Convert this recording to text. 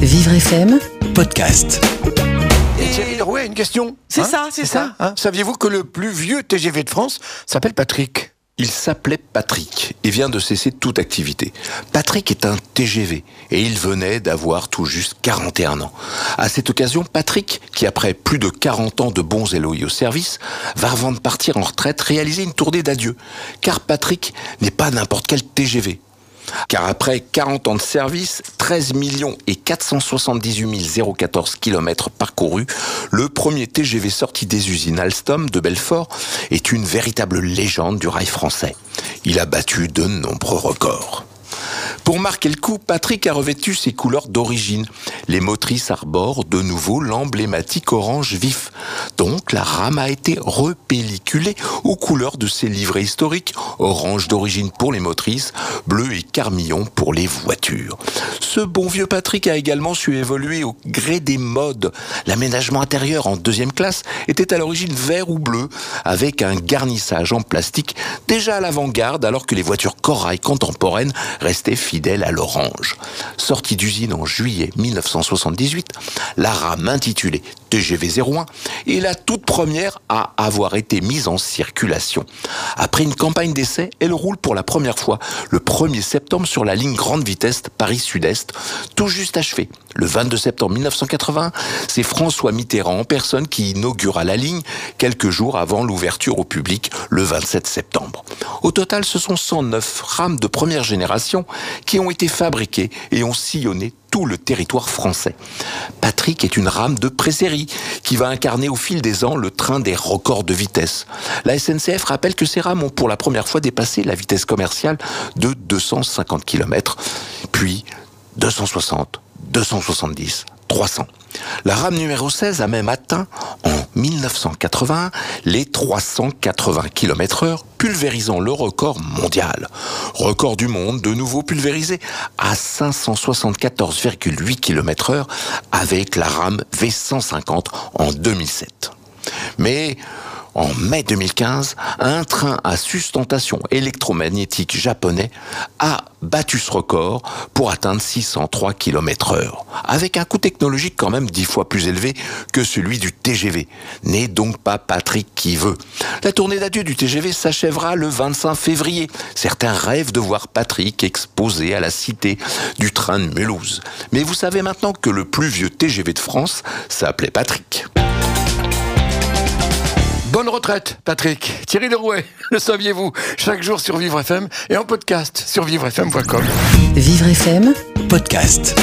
Vivre FM, podcast. Et Thierry Lerouet, une question. C'est Hein ça, c'est ça. hein Saviez-vous que le plus vieux TGV de France s'appelle Patrick? Il s'appelait Patrick et vient de cesser toute activité. Patrick est un TGV et il venait d'avoir tout juste 41 ans. À cette occasion, Patrick, qui après plus de 40 ans de bons et loyaux services, va avant de partir en retraite réaliser une tournée d'adieu. Car Patrick n'est pas n'importe quel TGV. Car après 40 ans de service, 13 millions et 478 014 kilomètres parcourus, le premier TGV sorti des usines Alstom de Belfort est une véritable légende du rail français. Il a battu de nombreux records. Pour marquer le coup, Patrick a revêtu ses couleurs d'origine. Les motrices arborent de nouveau l'emblématique orange vif. Donc la rame a été repelliculée aux couleurs de ses livrets historiques, orange d'origine pour les motrices, bleu et carmillon pour les voitures. Ce bon vieux Patrick a également su évoluer au gré des modes. L'aménagement intérieur en deuxième classe était à l'origine vert ou bleu, avec un garnissage en plastique déjà à l'avant-garde alors que les voitures corail contemporaines restaient fidèles à l'orange. Sortie d'usine en juillet 1978, la rame intitulée TGV 01 est la toute première à avoir été mise en circulation. Après une campagne d'essai, elle roule pour la première fois le 1er septembre sur la ligne grande vitesse Paris-Sud-Est, tout juste achevée. Le 22 septembre 1980, c'est François Mitterrand en personne qui inaugura la ligne quelques jours avant l'ouverture au public le 27 septembre. Au total, ce sont 109 rames de première génération qui ont été fabriquées et ont sillonné tout le territoire français. Patrick est une rame de présérie qui va incarner au fil des ans le train des records de vitesse. La SNCF rappelle que ces rames ont pour la première fois dépassé la vitesse commerciale de 250 km, puis 260, 270, 300. La rame numéro 16 a même atteint en 1981 les 380 km heure, pulvérisant le record mondial. Record du monde de nouveau pulvérisé à 574,8 km heure avec la rame V150 en 2007. Mais en mai 2015, un train à sustentation électromagnétique japonais a battu ce record pour atteindre 603 km heure, avec un coût technologique quand même dix fois plus élevé que celui du TGV. N'est donc pas Patrick qui veut. La tournée d'adieu du TGV s'achèvera le 25 février. Certains rêvent de voir Patrick exposé à la cité du train de Mulhouse. Mais vous savez maintenant que le plus vieux TGV de France s'appelait Patrick. Bonne retraite, Patrick. Thierry Lerouet, le saviez-vous? Chaque jour sur Vivre FM et en podcast sur vivrefm.com. Vivre FM, Podcast.